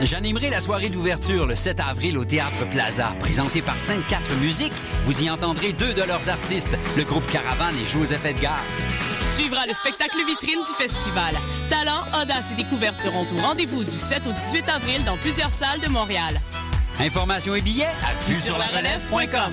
J'animerai la soirée d'ouverture le 7 avril au Théâtre Plaza, présentée par 5-4 Musique. Vous y entendrez deux de leurs artistes, le groupe Caravane et Joseph Edgar. Suivra le spectacle vitrine du festival. Talent, audace et découverte seront au rendez-vous du 7 au 18 avril dans plusieurs salles de Montréal. Informations et billets à vue sur la relève.com.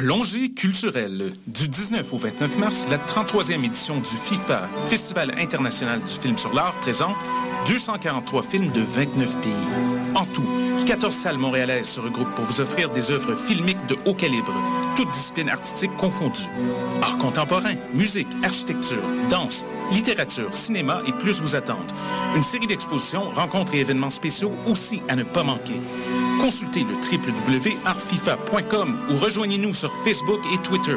Plongée culturelle. Du 19 au 29 mars, la 33e édition du FIFA, Festival international du film sur l'art, présente 243 films de 29 pays. En tout, 14 salles montréalaises se regroupent pour vous offrir des œuvres filmiques de haut calibre, toutes disciplines artistiques confondues. Art contemporain, musique, architecture, danse, littérature, cinéma et plus vous attendent. Une série d'expositions, rencontres et événements spéciaux aussi à ne pas manquer. Consultez le www.artfifa.com ou rejoignez-nous sur Facebook et Twitter.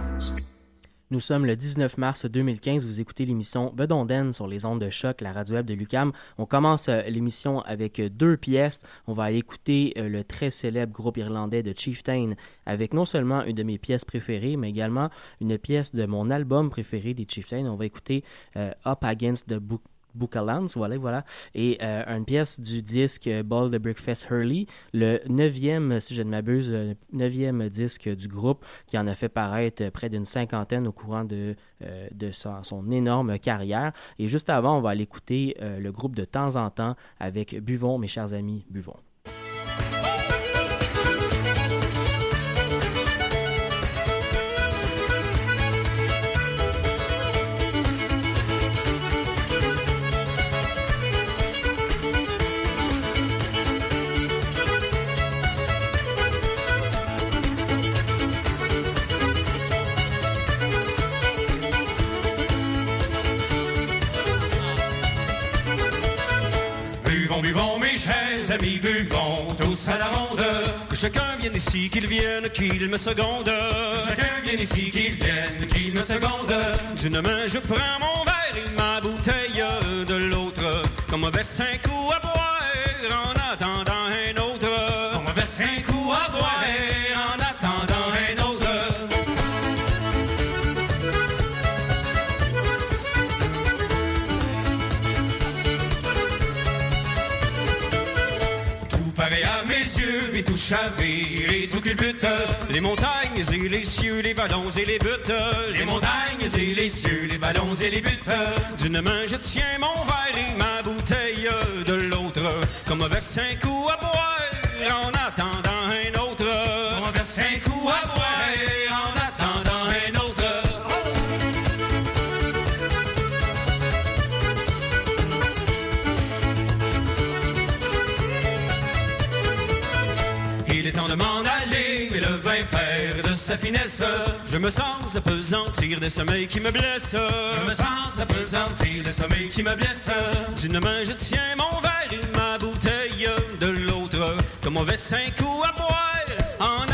Nous sommes le 19 mars 2015. Vous écoutez l'émission Bedonden sur les ondes de choc, la radio web de Lucam. On commence euh, l'émission avec euh, deux pièces. On va écouter euh, le très célèbre groupe irlandais de Chieftain avec non seulement une de mes pièces préférées, mais également une pièce de mon album préféré des Chieftain. On va écouter Up Against the Book Bookalands, voilà, voilà, et euh, une pièce du disque Ball the Breakfast Hurley, le neuvième, si je ne m'abuse, le neuvième disque du groupe qui en a fait paraître près d'une cinquantaine au courant de, euh, de son, énorme carrière. Et juste avant, on va aller écouter euh, le groupe de temps en temps avec Buvons, mes chers amis, buvons, tous à la ronde. Que chacun vienne ici, qu'il vienne, qu'il me seconde. Que chacun vienne ici, qu'il vienne, qu'il me seconde. D'une main, je prends mon verre et ma bouteille de l'autre. Comme un verse un coup à mes yeux, et tout chavir et tout culbute. Les montagnes et les cieux, les ballons et les buttes. Les montagnes et les cieux, les ballons et les buttes. D'une main, je tiens mon verre et ma bouteille de l'autre. Comme un verse un coup à boire en attendant sa finesse. Je me sens apesantir des sommeils qui me blessent. Je me sens apesantir des sommeils qui me blessent. D'une main, je tiens mon verre et ma bouteille de l'autre. Comme on verse un coup à boire en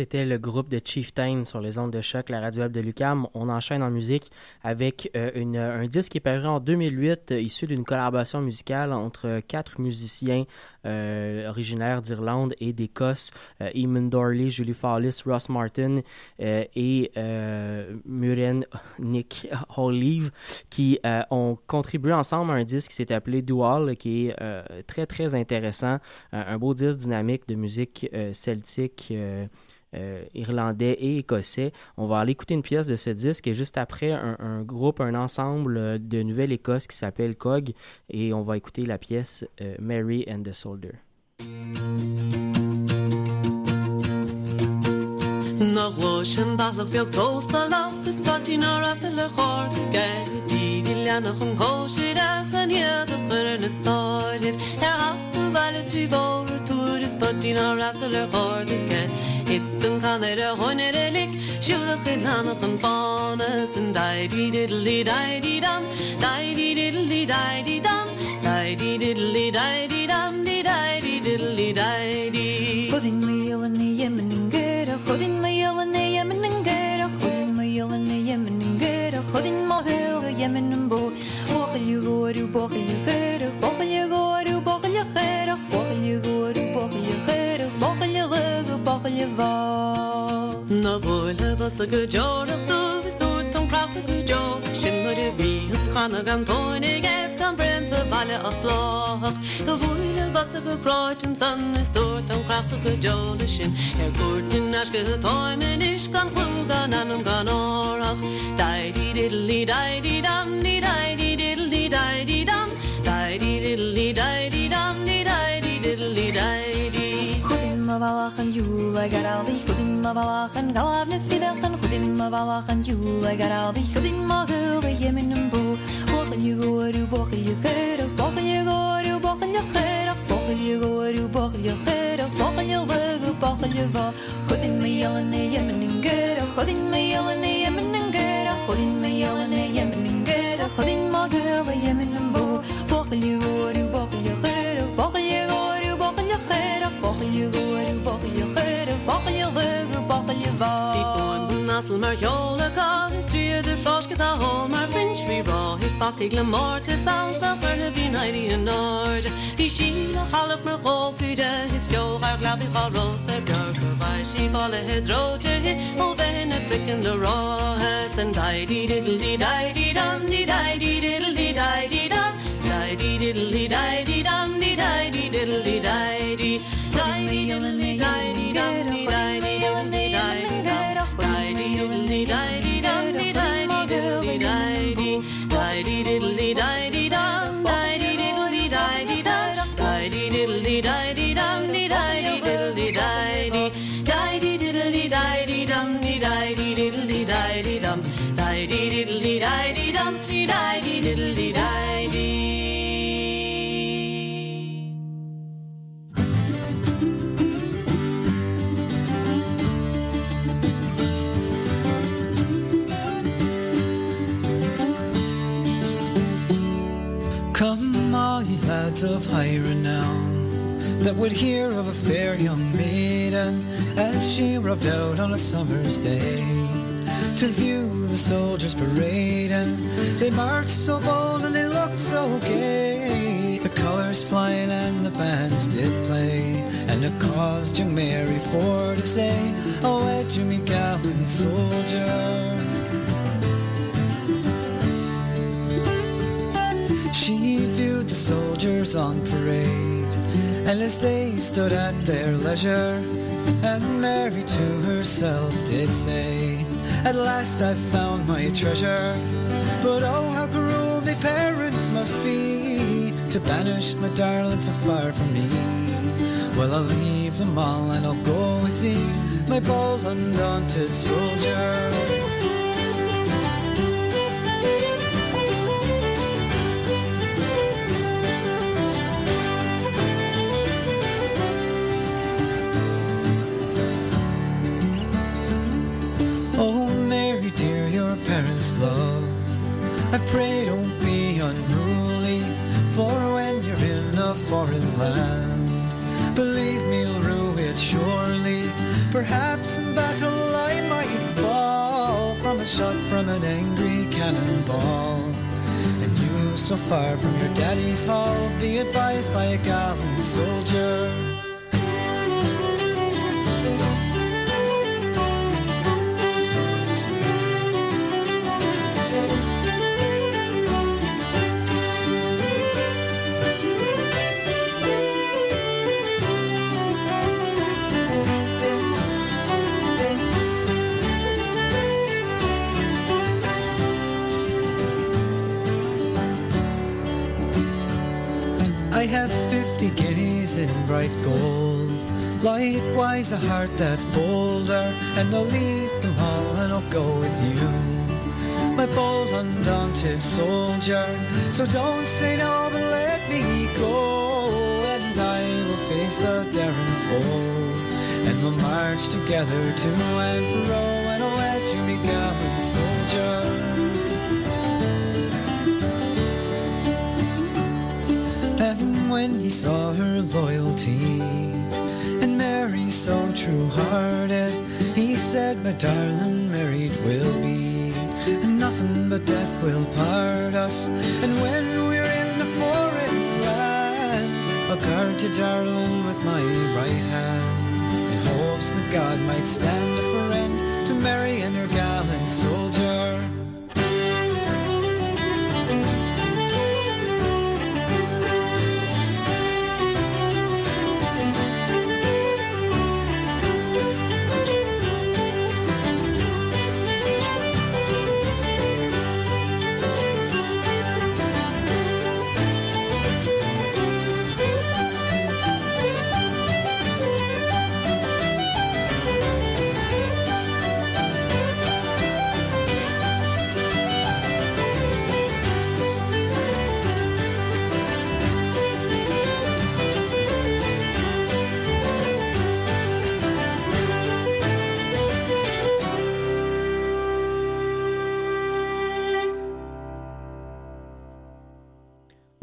C'était le groupe de Chieftain sur les ondes de choc, la radio web de Lucam. On enchaîne en musique avec euh, une, un disque qui est paru en 2008, euh, issu d'une collaboration musicale entre quatre musiciens euh, originaires d'Irlande et d'Écosse, Eamon Dorley, Julie Fallis, Ross Martin et Muren Nick Olive, qui ont contribué ensemble à un disque qui s'est appelé Dual, qui est très très intéressant, un beau disque dynamique de musique celtique. Euh, irlandais et écossais. On va aller écouter une pièce de ce disque et juste après un, groupe, un ensemble euh, de Nouvelle-Écosse qui s'appelle Cog et on va écouter la pièce euh, Mary and the Soldier. Hitten kan er a honner e lik Sjulach in hannach an fanas An kitten kan er honerelik Şuruk ilanıkın fonasın Day di diddly day di dam Day di diddly day di dam Day di diddly day di dam Di day di diddly day di Kodin mı yılını yeminin gera Kodin mı yılını yeminin gera Kodin mı yılını yeminin gera Kodin mı yılını yeminin bu? Boğul yugoru boğul yugoru Boğul yugoru boğul yugoru Boğul yugoru një val Në vojlë dhe së gëgjore Të vistur të në kraftë të gëgjore Shindë në i gjesë Kam brenë së vale atë plakë Të vojlë dhe the gëkrojqën is në stur të në kraftë të gëgjore Shindë E kur që nashkë hëtojnë Nish kanë fërga në në nga di diddli, di dam Di di diddli, di dam di diddli, di Chudim avalachan yul, I got all the chudim avalachan galavnik fidachan chudim avalachan yul, I got all the chudim agul, the yeminum bo. Bochel you go to bochel you get up, bochel you go to bochel you get up, bochel you go to bochel you get up, bochel you go bochel you va. Chudim me yelan a yemin get up, chudim me yelan a yemin get up, chudim me yelan a yemin get up, chudim agul, bo. Bochel you go to bochel you get up. appeljiva Vi på en bunnas til mørk jåleka Strier du flarsket av holmer Finch vi rå Hippak i glemmer til sans Nå følge vi the i en nord I kile halv mørk hålpyde His fjol har glab i har råster bjørk Og vei skipale hed råder hi Og vene prikken lo rå Hesen dei di diddle di dei di dam Di dei di diddle di dei di dam Dei di diddle di dei di dam Di dei di diddle di dei di Dei di diddle di dei di dam of high renown that would hear of a fair young maiden as she roved out on a summer's day to view the soldiers parading. They marched so bold and they looked so gay. The colors flying and the bands did play, and it caused young Mary for to say, "Oh, Ed, Jimmy gallant soldier." On parade, and as they stood at their leisure, and Mary to herself did say, At last I've found my treasure, but oh, how cruel my parents must be to banish my darling so far from me. Well, I'll leave them all and I'll go with thee, my bold, undaunted soldier. Believe me, you'll rue it surely. Perhaps in battle I might fall from a shot from an angry cannonball. And you, so far from your daddy's hall, be advised by a gallant soldier. Bright gold. Likewise a heart that's bolder, and I'll leave them all and I'll go with you. My bold, undaunted soldier. So don't say no, but let me go, and I will face the daring foe. And we'll march together to and fro, and I'll let you be gallant soldier. When he saw her loyalty and Mary so true hearted, he said, My darling, married will be, and nothing but death will part us. And when we're in the foreign land, I'll guard you, darling, with my right hand, in hopes that God might stand a friend to Mary and her gallant soldier.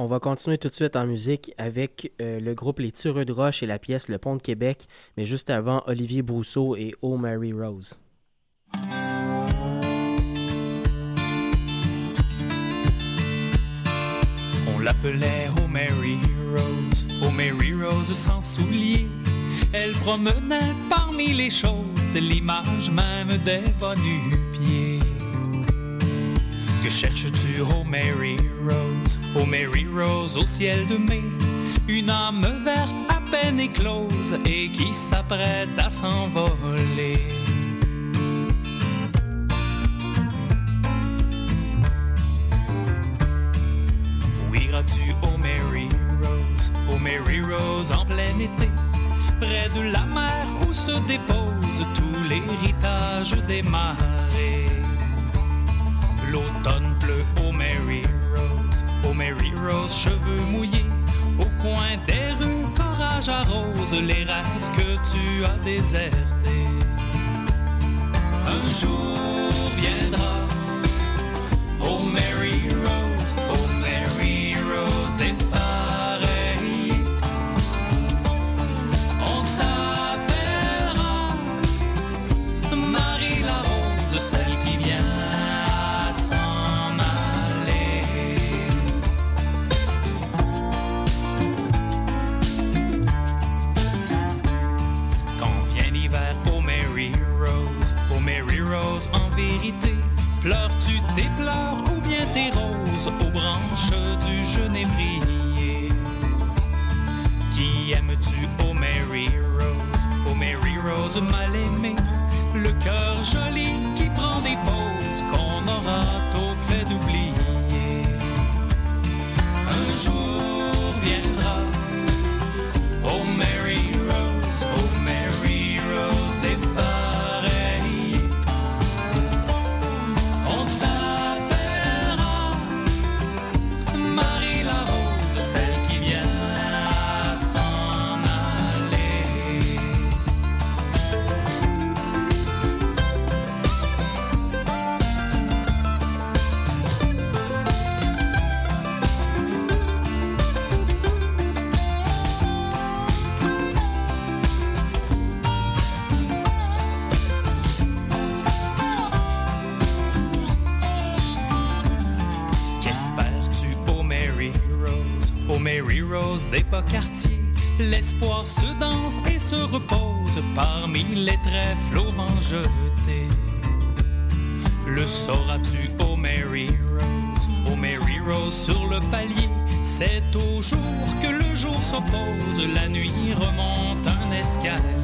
On va continuer tout de suite en musique avec euh, le groupe Les Tureux de Roche et la pièce Le Pont de Québec, mais juste avant, Olivier Brousseau et Oh Mary Rose. On l'appelait Oh Mary Rose, Oh Mary Rose sans souliers. Elle promenait parmi les choses l'image même des bas nu-pieds. Que cherches-tu, oh Mary Rose, oh Mary Rose au ciel de mai? Une âme verte à peine éclose et qui s'apprête à s'envoler. Où iras-tu, oh Mary Rose, oh Mary Rose en plein été? Près de la mer où se dépose tout l'héritage des marées. L'automne pleut, oh Mary Rose, oh Mary Rose, cheveux mouillés. Au coin des rues, courage arrose les rêves que tu as désertés. Un jour viendra, oh Mary pleures-tu tes pleurs ou bien tes roses aux branches du genévrier? Qui aimes-tu, oh Mary Rose, oh Mary Rose mal aimée, le cœur joli jeté. Le sauras-tu, oh Mary Rose, oh Mary Rose sur le palier, c'est au jour que le jour s'oppose, la nuit remonte un escalier.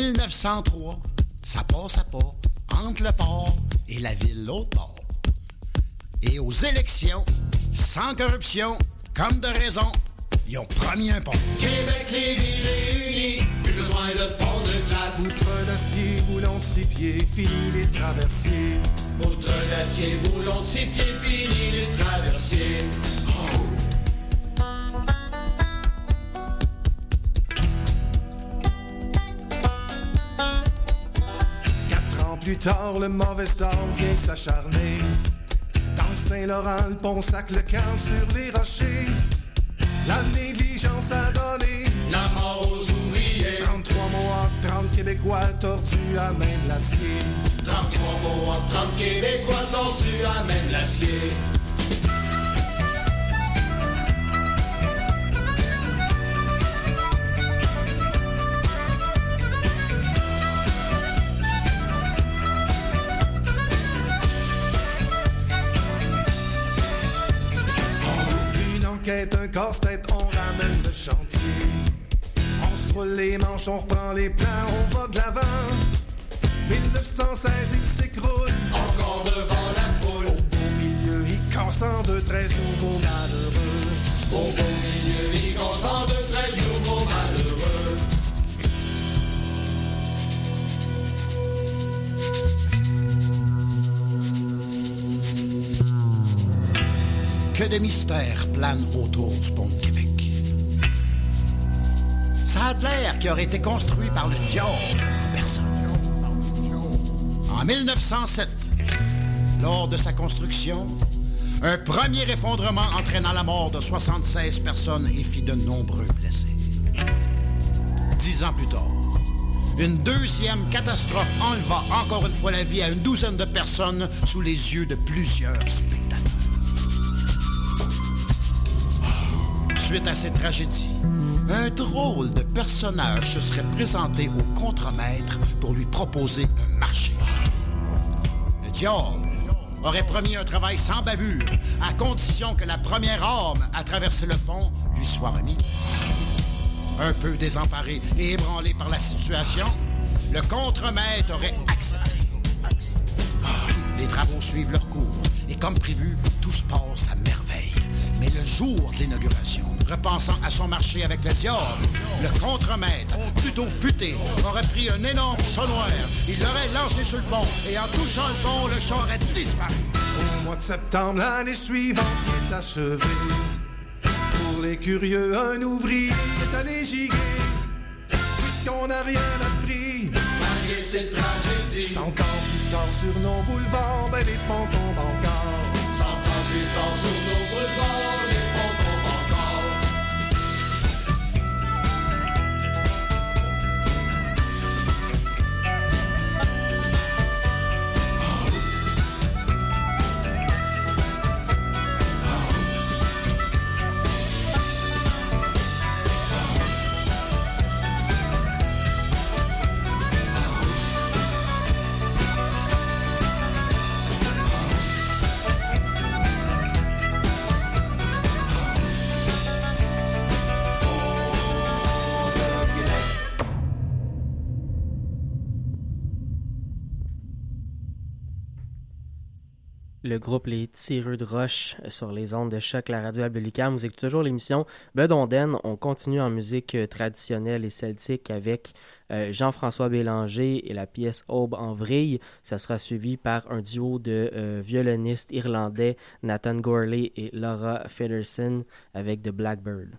1903, ça passe à pas entre le port et la ville l'autre port. Et aux élections, sans corruption, comme de raison, ils ont promis un pont. Québec, les villes réunies, plus besoin de pont de glace. Poutre d'acier, boulon de six pieds, fini les traversiers. Poutre d'acier, boulon de six pieds, fini les traversiers. Plus le mauvais sort vient s'acharner. Dans Saint-Laurent, le pont sac le sur les rochers. La négligence a donné La mort aux ouvriers. 33 mois, 30 Québécois tordus à l'acier. 33 mots, 30 Québécois tordus à même l'acier. Casse-tête, on ramène le chantier. On se roule les manches, on reprend les plans, on va de l'avant. 1916, il s'écroule. Encore devant la foule. Au beau milieu, il casse en deux, treize nouveaux malheureux. Au beau milieu, il consent de 13 nouveaux de mystères planent autour du pont de Québec. Ça a l'air qui aurait été construit par le diable en personne. En 1907, lors de sa construction, un premier effondrement entraînant la mort de 76 personnes et fit de nombreux blessés. Dix ans plus tard, une deuxième catastrophe enleva encore une fois la vie à une douzaine de personnes sous les yeux de plusieurs spectateurs. Suite à cette tragédie, un drôle de personnage se serait présenté au contremaître pour lui proposer un marché. Le diable aurait promis un travail sans bavure, à condition que la première arme à traverser le pont lui soit remise. Un peu désemparé et ébranlé par la situation, le contremaître aurait accepté. Les travaux suivent leur cours et comme prévu, tout se passe à merveille. Mais le jour de l'inauguration, repensant à son marché avec le diable. Le contremaître, plutôt futé, aurait pris un énorme chat noir. Il l'aurait lancé sur le pont et en touchant le pont, le chat aurait disparu. Au mois de septembre, l'année suivante, il est achevé. Pour les curieux, un ouvrier est allé giguer. Puisqu'on n'a rien appris, Malgré cette tragédie, cent ans plus tard sur nos boulevards, ben les ponts tombent encore. cent ans plus tard sur nos boulevards, le groupe Les Tireux de Roche sur les ondes de choc, la radio de Lucam. Vous écoutez toujours l'émission Bedonden. On continue en musique euh, traditionnelle et celtique avec euh, Jean-François Bélanger et la pièce Aube en vrille. Ça sera suivi par un duo de euh, violonistes irlandais, Nathan Gorley et Laura Federson avec The Blackbird.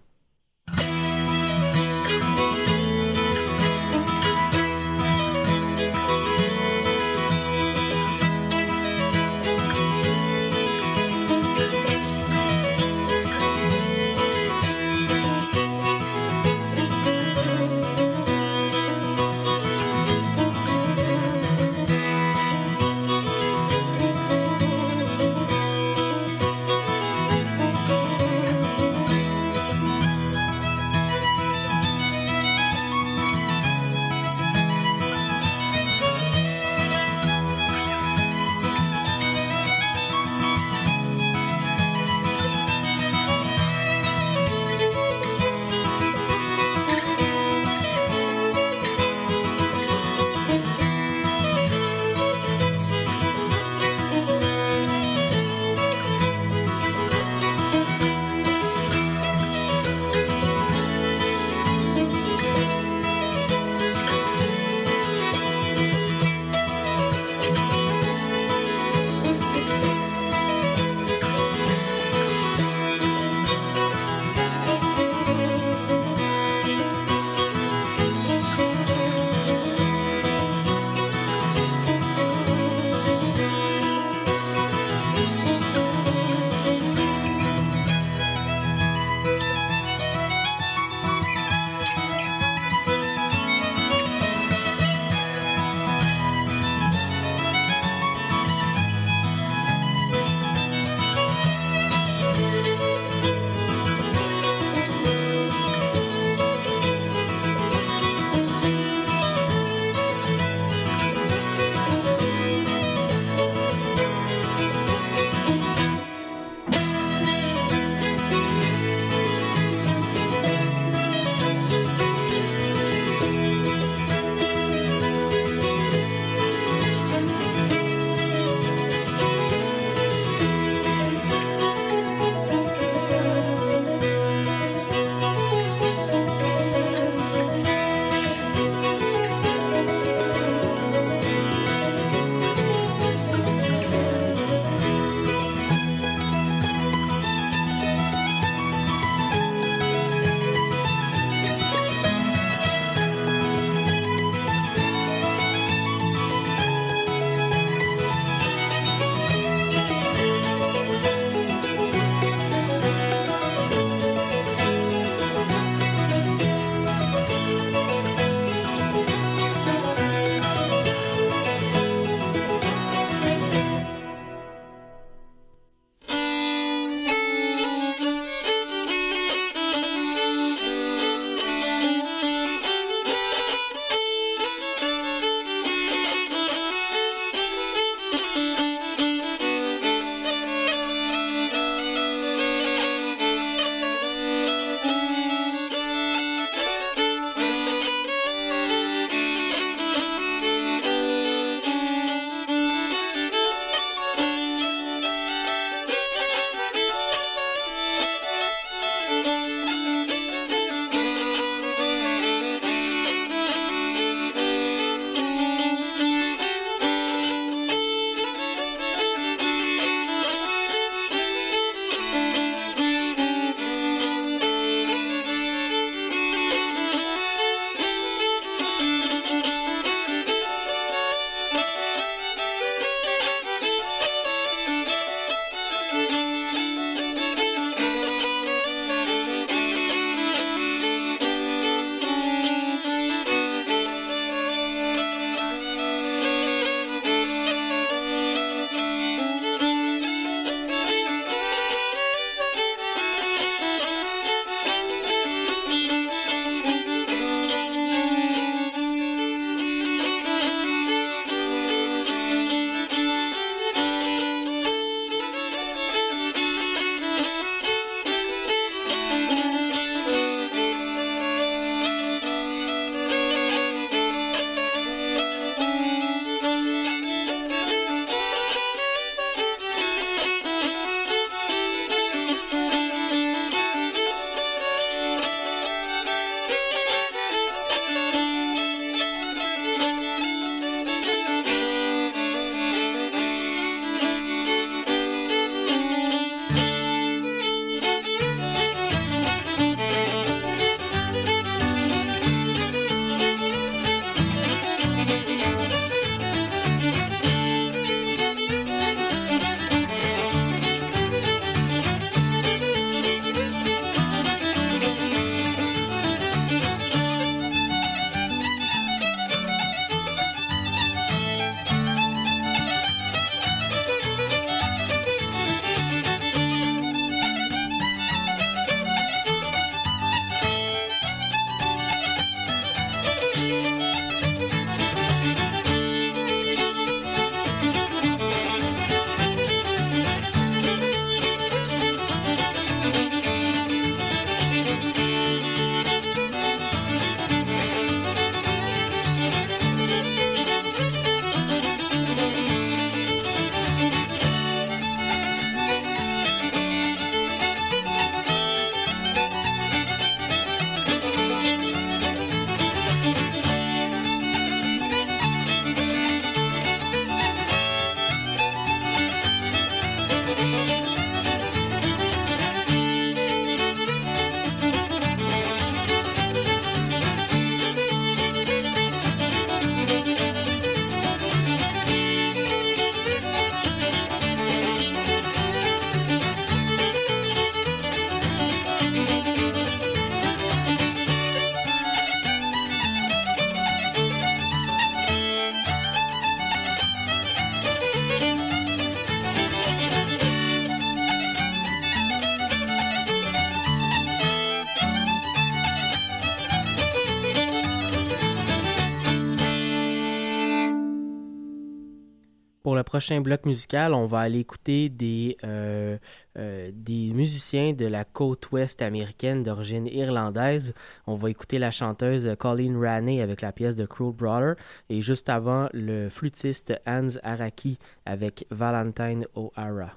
Prochain bloc musical, on va aller écouter des, euh, euh, des musiciens de la côte ouest américaine d'origine irlandaise. On va écouter la chanteuse Colleen Raney avec la pièce de Cruel Brother et juste avant, le flûtiste Hans Araki avec Valentine O'Hara.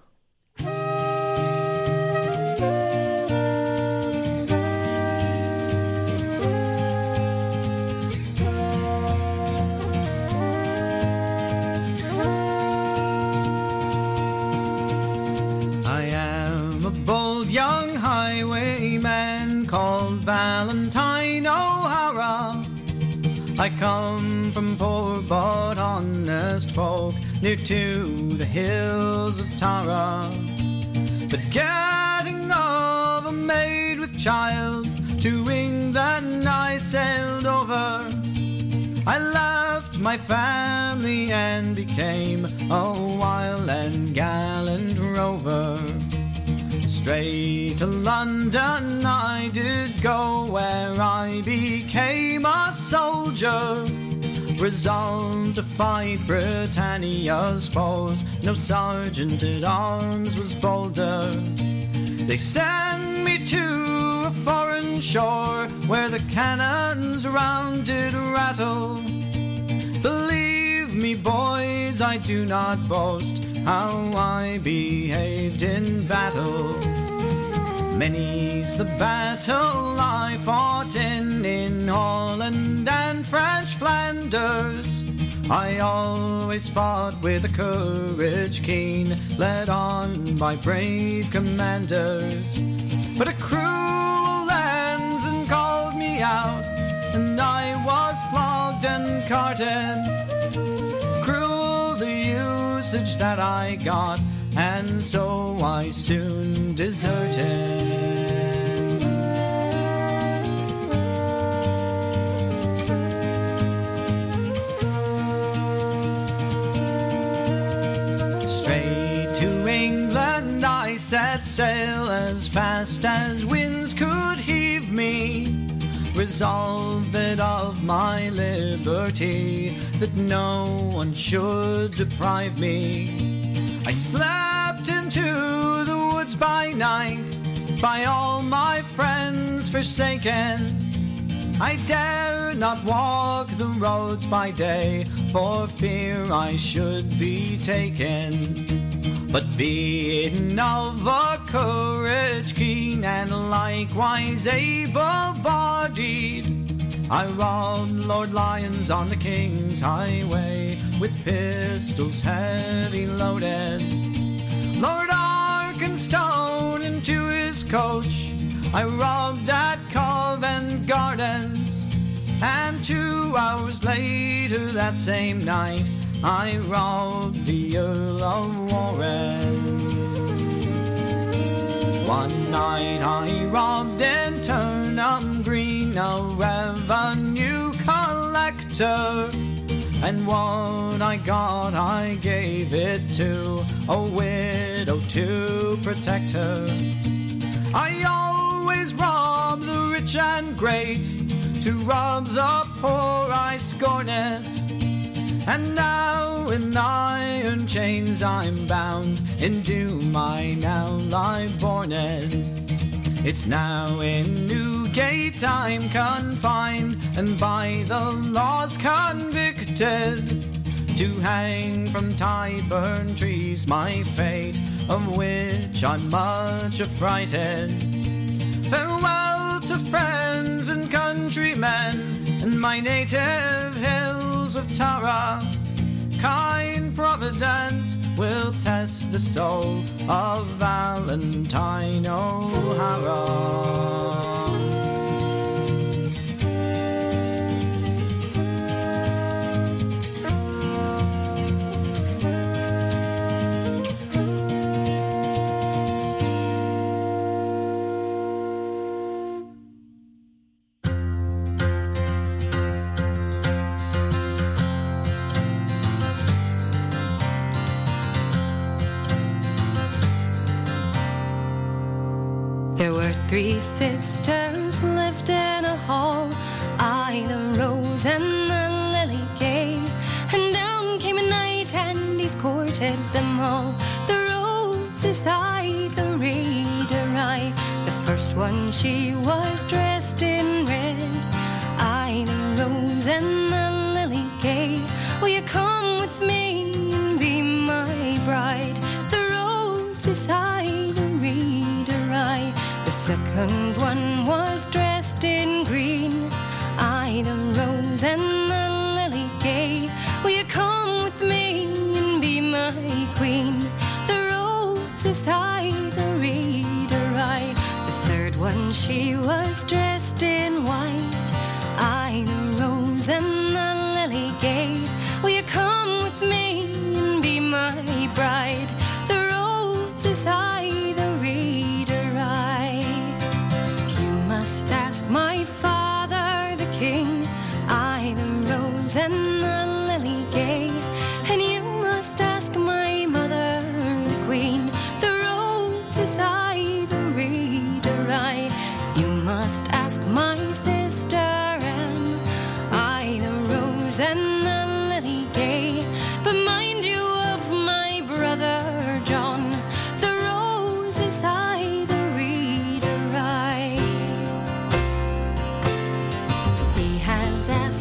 From poor but honest folk near to the hills of Tara. But getting of a maid with child to England I sailed over. I left my family and became a wild and gallant rover. Straight to London I did go, where I became a soldier. Resolved to fight Britannia's foes, no sergeant at arms was bolder. They sent me to a foreign shore where the cannons round did rattle. Believe me, boys, I do not boast how I behaved in battle. Many's the battle I fought in in Holland and French Flanders. I always fought with a courage keen, led on by brave commanders. But a cruel ensign called me out, and I was flogged and carted. Cruel the usage that I got, and so I soon deserted. Straight to England I set sail as fast as winds could heave me. Resolved that of my liberty that no one should deprive me. I slept into the woods by night, by all my friends forsaken. I dare not walk the roads by day, for fear I should be taken. But being of a courage keen and likewise able bodied, I robbed Lord Lyons on the King's Highway with pistols heavy loaded. Lord Arkenstone into his coach, I robbed at Covent Gardens. And two hours later that same night, I robbed the Earl of Warren. One night I robbed in Turnham Green a revenue collector. And what I got, I gave it to a widow to protect her. I always rob the rich and great, to rob the poor I scorn it. And now in iron chains I'm bound, into my now live bornet. It's now in Newgate I'm confined, and by the laws convicted to hang from Tyburn trees my fate, of which I'm much affrighted. Farewell to friends and countrymen, and my native hills of Tara. Kind Providence will test the soul of Valentine O'Hara. Three sisters lived in a hall. I, the rose, and the lily gay. And down came a knight, and he's courted them all. The rose is I, the reader I. The first one she was dressed in red. I, the rose, and the lily gay. Can't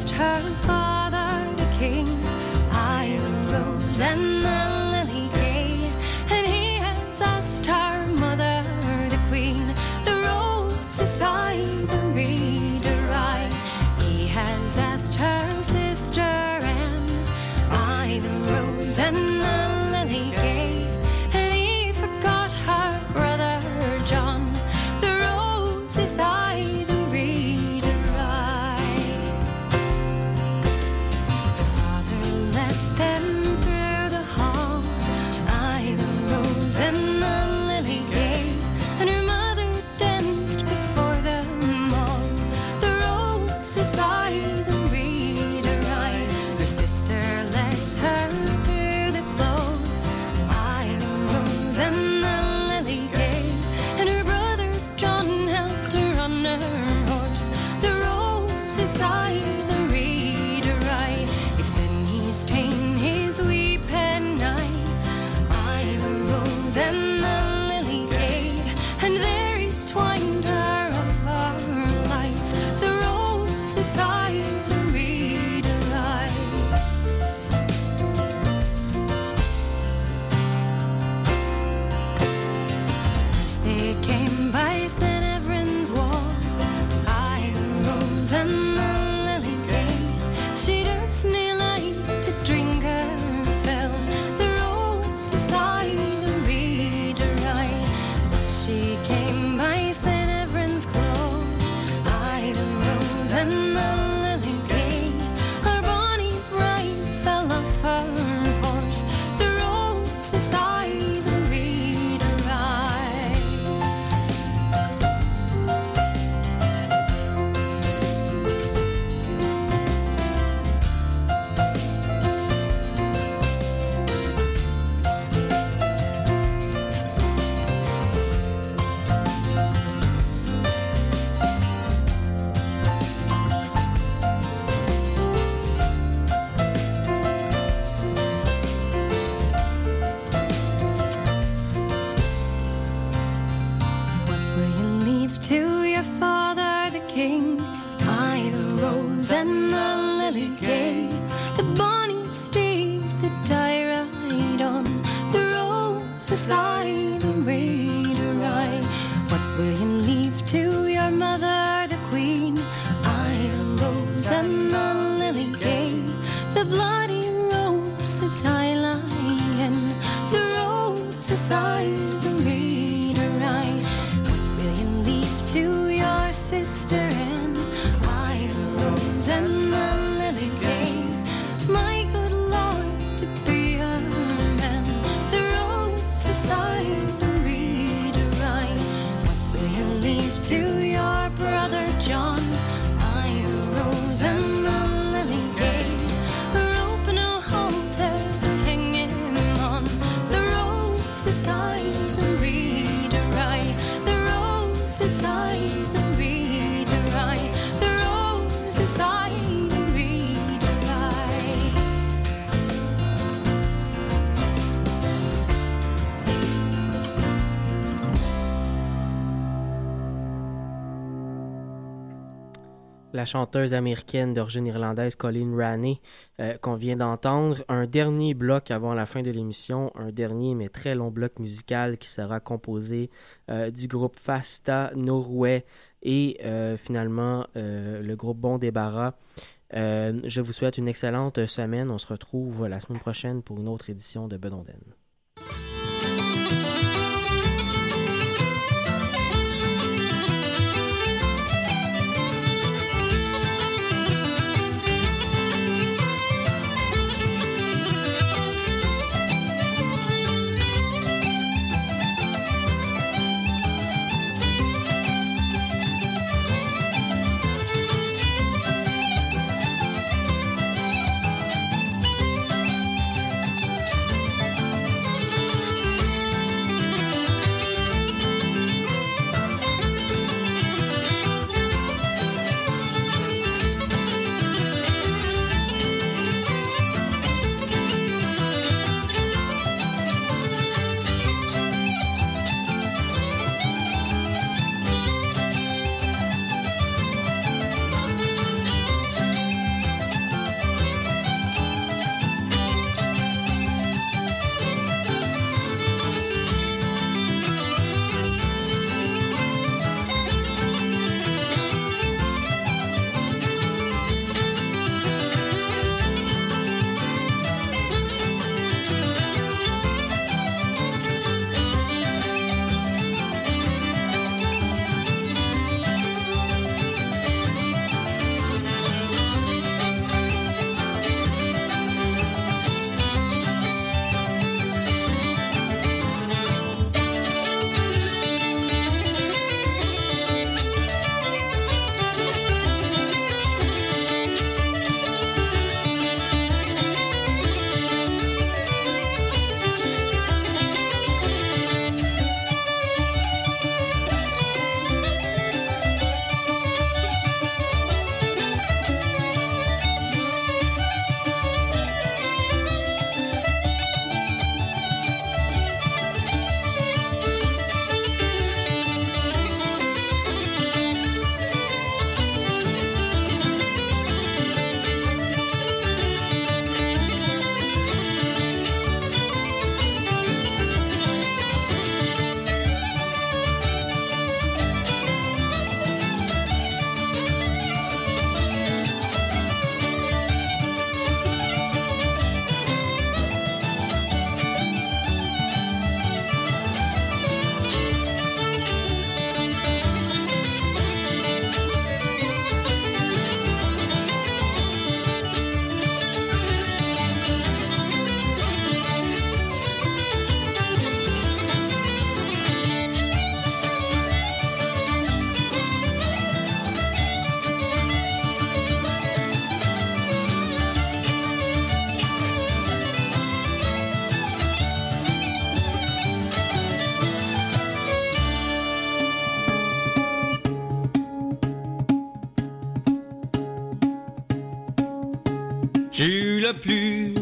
her father, the king. I arose and la chanteuse américaine d'origine irlandaise Colleen Raney euh, qu'on vient d'entendre. Un dernier bloc avant la fin de l'émission, un dernier mais très long bloc musical qui sera composé euh, du groupe Fasta, Norway et euh, finalement le groupe Bon Débarras. je vous souhaite une excellente semaine. On se retrouve la semaine prochaine pour une autre édition de Bedonden.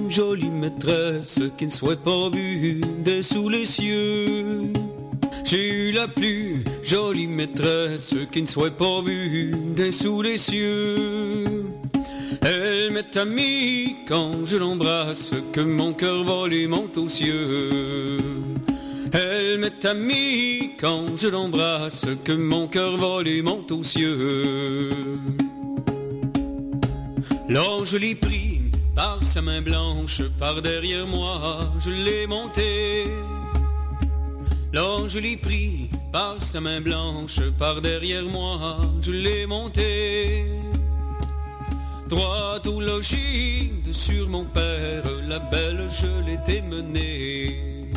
Jolie maîtresse qui ne soit pas vue des sous les cieux. J'ai eu la plus jolie maîtresse qui ne soit pas vue des sous les cieux. Elle m'est amie quand je l'embrasse, que mon cœur vole et monte aux cieux. Elle m'est amie quand je l'embrasse, que mon cœur vole et monte aux cieux. L'ange l'ai pris par sa main blanche, par derrière moi, je l'ai monté. L'ange l'ai pris par sa main blanche, par derrière moi, je l'ai monté. Droit au logis de sur mon père, la belle je l'étais menée.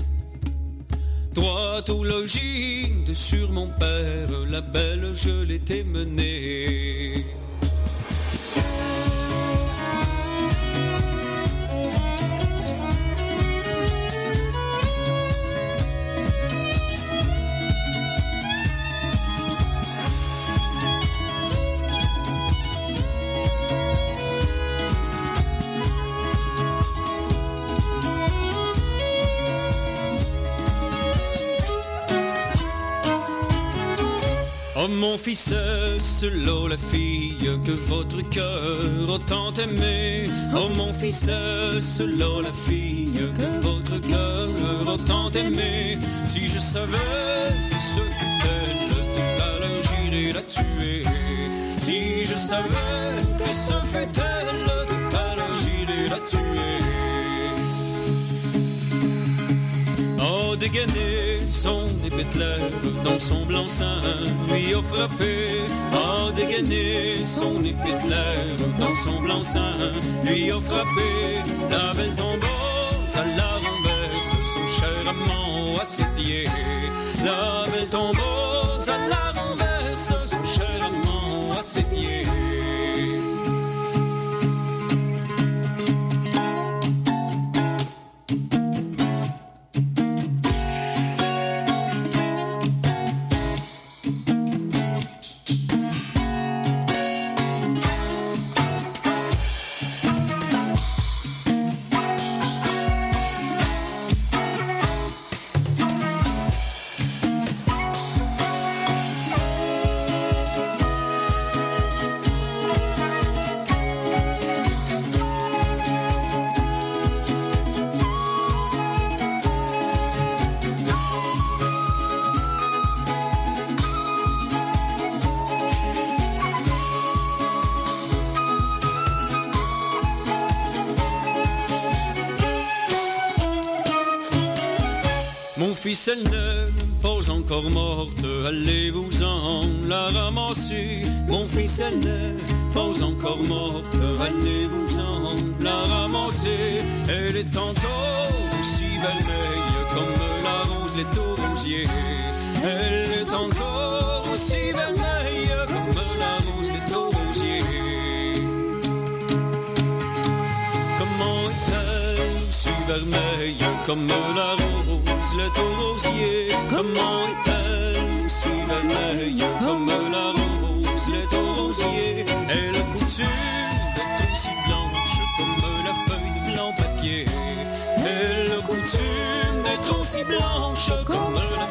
Droit au logis de sur mon père, la belle je l'étais menée. Mon fils selon la fille que votre cœur a tant aimé. Oh mon fils selon la fille que votre cœur a tant aimé. Si je savais ce que elle, l'heure j'irais la tuer. Si je savais que ce fait elle, Dégainer son épée de dans son blanc-seing lui a frappé. Oh, dégainer son épée de dans son blanc-seing lui a frappé. La belle tombeuse à la renverse, son cher amant à ses pieds. La belle tombeuse à la renverse, Fils, elle n'est pas encore morte, allez-vous-en la ramasser. Mon fils, elle n'est pas encore morte, allez-vous-en la ramasser. Elle est encore aussi vermeille comme la rose, les rosier. Elle est encore aussi vermeille comme la rose, les rosier. Comment est-elle si vermeille comme la rose, le Comment est-elle si vermeille comme la rose, le rosier Elle a coutume d'être aussi blanche comme la feuille de blanc papier. Elle a coutume d'être aussi blanche comme la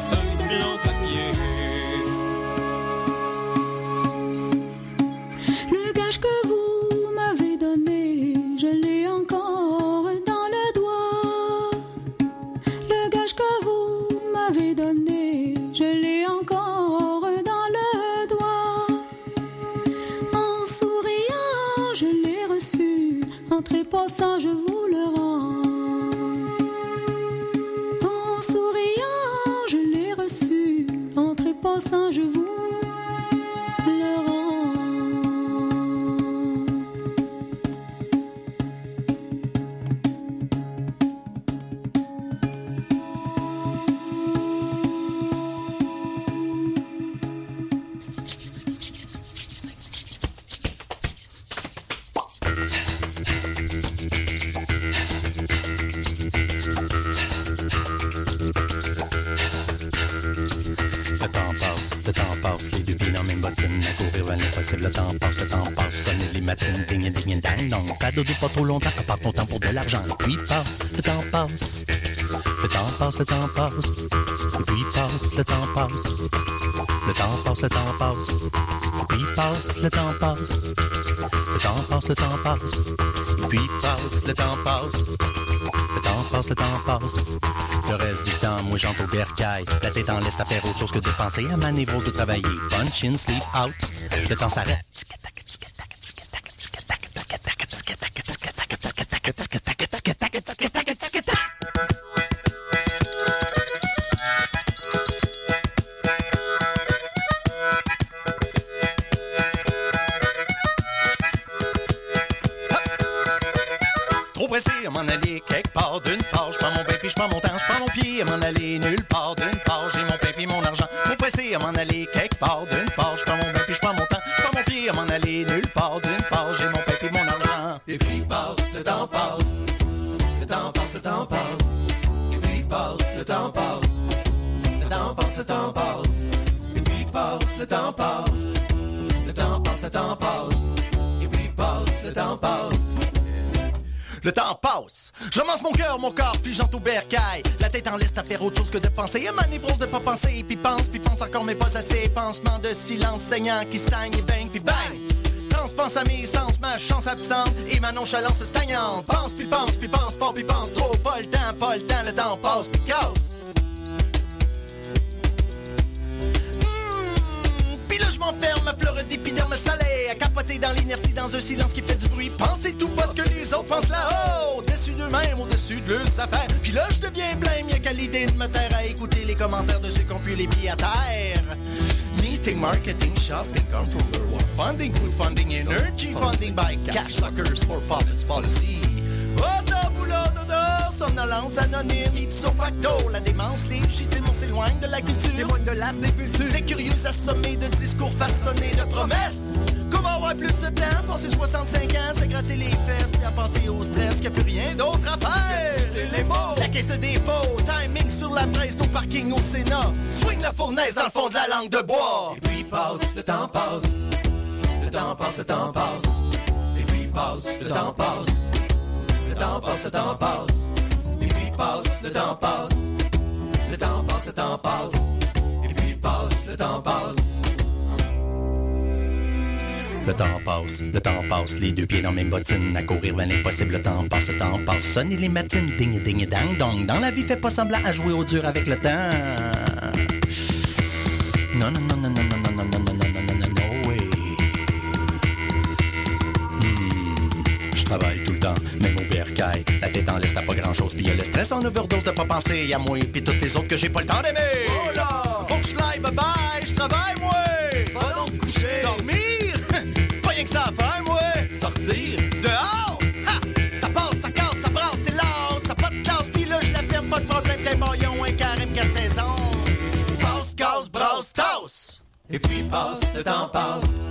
et puis passe, le temps passe, le temps passe, le temps passe, puis passe, le temps passe, le temps passe, le temps passe, puis passe, le temps passe, le temps passe, le temps passe, le temps passe, le temps passe, le temps passe. Le reste du temps, moi j'entre au bercail. La tête en laisse à faire autre chose que de penser à ma névrose de travailler. Punch in, sleep out. Le temps s'arrête. Prends mon temps. Je prends mon pied à m'en aller nulle part d'une part. J'ai mon pain puis mon argent. Trop pressé à m'en aller quelque part d'une part. Je prends mon bain puis je prends mon temps. Je prends mon pied à m'en aller nulle part d'une part. J'ai mon pain puis mon argent. Et puis passe, le temps passe. Le temps passe, le temps passe. Et puis passe, le temps passe. Le temps passe, le temps passe. Et puis passe, le temps passe. Le temps passe, le temps passe. Et puis passe, le temps passe. Le temps passe. Je mon cœur, mon corps, puis j'entends bercaille. La tête en laisse à faire autre chose que de penser. Et ma névrose de pas penser, puis pense, puis pense encore, mais pas assez. Pansement de silence saignant qui stagne et bang, puis bang. Pense à mes sens, ma chance absente et ma nonchalance stagnante. Pense puis pense puis pense fort puis pense trop. Pas le temps, pas le temps, le temps passe puis casse. Je m'enferme, ma fleur d'épiderme salée, à capoter dans l'inertie, dans un silence qui fait du bruit. Pensez tout pas ce que les autres pensent là-haut, au-dessus d'eux-mêmes, au-dessus de leurs affaires. Puis là, je deviens blême, y'a qu'à l'idée de me taire à écouter les commentaires de ceux qui ont pu les pieds à terre. Meeting, marketing, shopping, controller, war funding, food funding, energy funding by cash suckers for profits policy. Dodo, somnolence anonyme, ipso facto, la démence légitime, on s'éloigne de la culture, témoigne de la sépulture, les curieux assommés de discours façonnés de promesses. Comment avoir plus de temps, passer 65 ans, se gratter les fesses, puis à penser au stress, qu'il n'y a plus rien d'autre à faire. C'est les mots. La caisse de dépôt, timing sur la presse, nos parkings au Sénat, swing la fournaise dans le fond de la langue de bois. Et puis passe, le temps passe, le temps passe, le temps passe, et puis passe, le temps passe. Le temps passe, le temps passe. Et puis passe, le temps passe. Le temps passe, le temps passe. Et puis passe, le temps passe. Le temps passe, le temps passe, les deux pieds dans mes bottines, à courir vers l'impossible, le temps passe, le temps passe, sonne les matines, ding ding dang dong, dans la vie fait pas semblant à jouer au dur avec le temps. Non, non, non, non, non, non, non, non, non, non, non, non, non, non, way. Hmm, Je travaille tout le temps, même au bercail, la tête en laisse, grand chose, puis y a le stress en overdose de pas penser à moi, puis toutes les autres que j'ai pas le temps d'aimer. Oh là, faut que je bye bye, je travaille moi. Va donc coucher, dormir, pas rien que ça à faire moi. Sortir, dehors, ha, ça passe, ça casse, ça brasse, c'est l'art, ça pas de classe, puis là je la ferme, pas de problème, plein maillon, un carême, quatre saisons. Passe, casse, brasse, tasse. Et puis passe, le temps passe.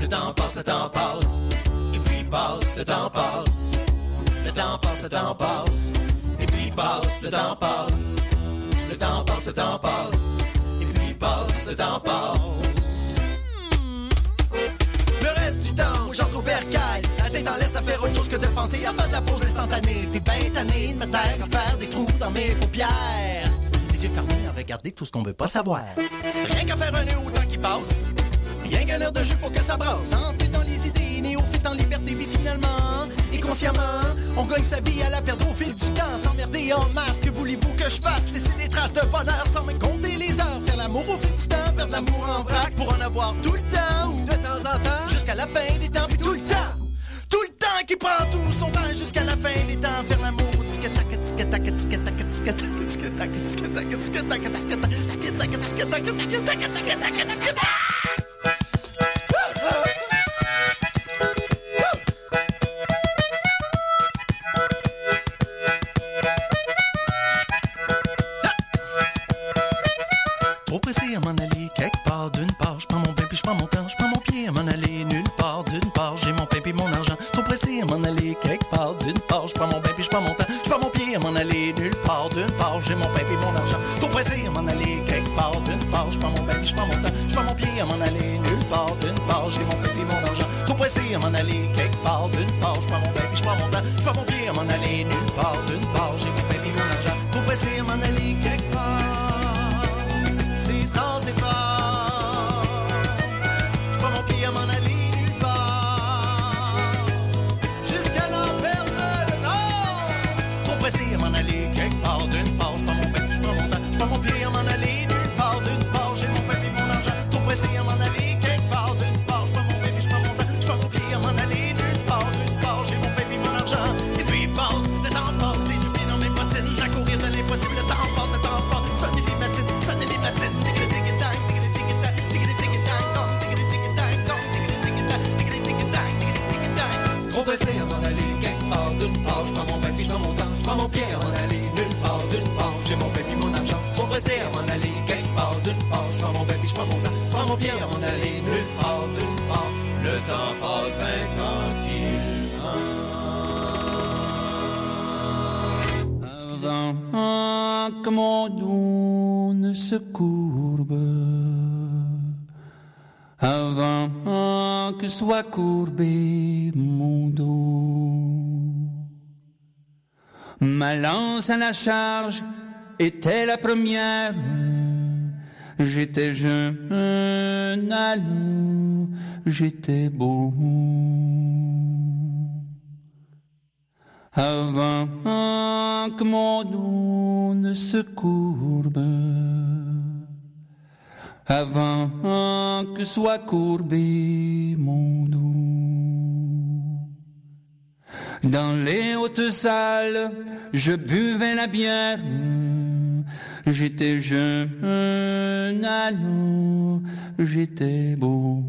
Le temps passe, le temps passe. Et puis passe, le temps passe. Le temps passe, le temps passe. Et puis passe, le temps passe. Le temps passe, le temps passe. Et puis passe, le temps passe. Le reste du temps, j'entre au bercail. La tête en laisse à faire autre chose que de penser à faire de la pause instantanée. Puis ben tanné de me taire à faire des trous dans mes paupières. Les yeux fermés à regarder tout ce qu'on veut pas savoir. Rien qu'à faire un nœud au temps qui passe. Rien qu'un air de jeu pour que ça brasse. Sans dans les idées, néophyte en liberté, puis finalement, inconsciemment, on gagne sa vie à la perdre au fil du temps. S'emmerder en masse, que voulez-vous que je fasse? Laisser des traces de bonheur sans me compter les heures. Faire l'amour au fil du temps, faire l'amour en vrac pour en avoir tout le temps. Ou de temps en temps, jusqu'à la fin des temps, puis tout le temps. Tout le temps qui prend tout son temps jusqu'à la fin des temps. Faire l'amour, prends mon temps. Je prends mon pied à m'en aller nulle part d'une part. J'ai mon pain puis mon argent. Trop pressé à m'en aller quelque part d'une part. Je prends mon pain puis je prends mon temps. Je prends mon pied à m'en aller nulle part d'une part. J'ai mon pain puis mon argent. Trop pressé à m'en aller quelque part d'une part. Je prends mon pain puis je prends mon temps. Je prends mon pied à m'en aller nulle part d'une part. J'ai mon pain puis mon argent. Trop pressé à m'en aller quelque part d'une part. Je prends mon pain puis je prends mon temps. Je prends mon pied à m'en aller nulle part d'une part. J'ai mon pain puis mon argent. Trop pressé à m'en aller quelque part. C'est sans effort. Courbe, avant que soit courbé mon dos, Ma lance à la charge était la première. J'étais jeune, j'étais beau. Avant que mon dos ne se courbe, avant que soit courbé mon dos. Dans les hautes salles, je buvais la bière. J'étais jeune, alors j'étais beau.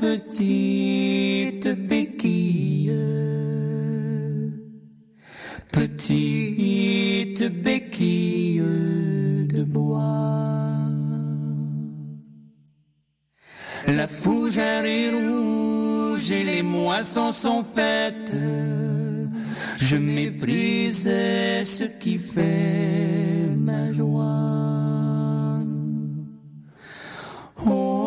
Petite béquille, petite béquille de bois. La fougère est rouge et les moissons sont faites. Je méprise ce qui fait ma joie. Oh,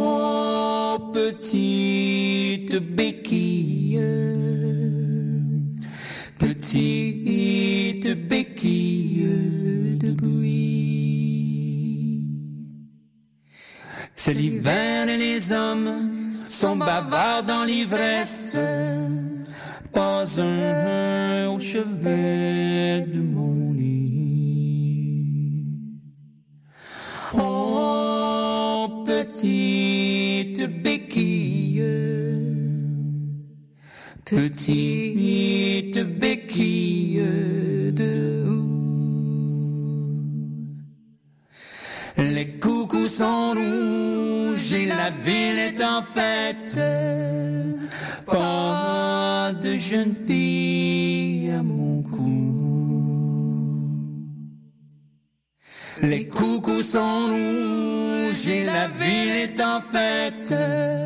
petite béquille, petite béquille de bruit. C'est l'hiver et les hommes sont bavards dans l'ivresse. Pas un au chevet de mon lit. Oh, petite béquille, petite béquille de Les coucous sont rouges et la ville est en fête. Pas de jeune fille à mon cou. Les coucous sont rouges et la ville est en fête.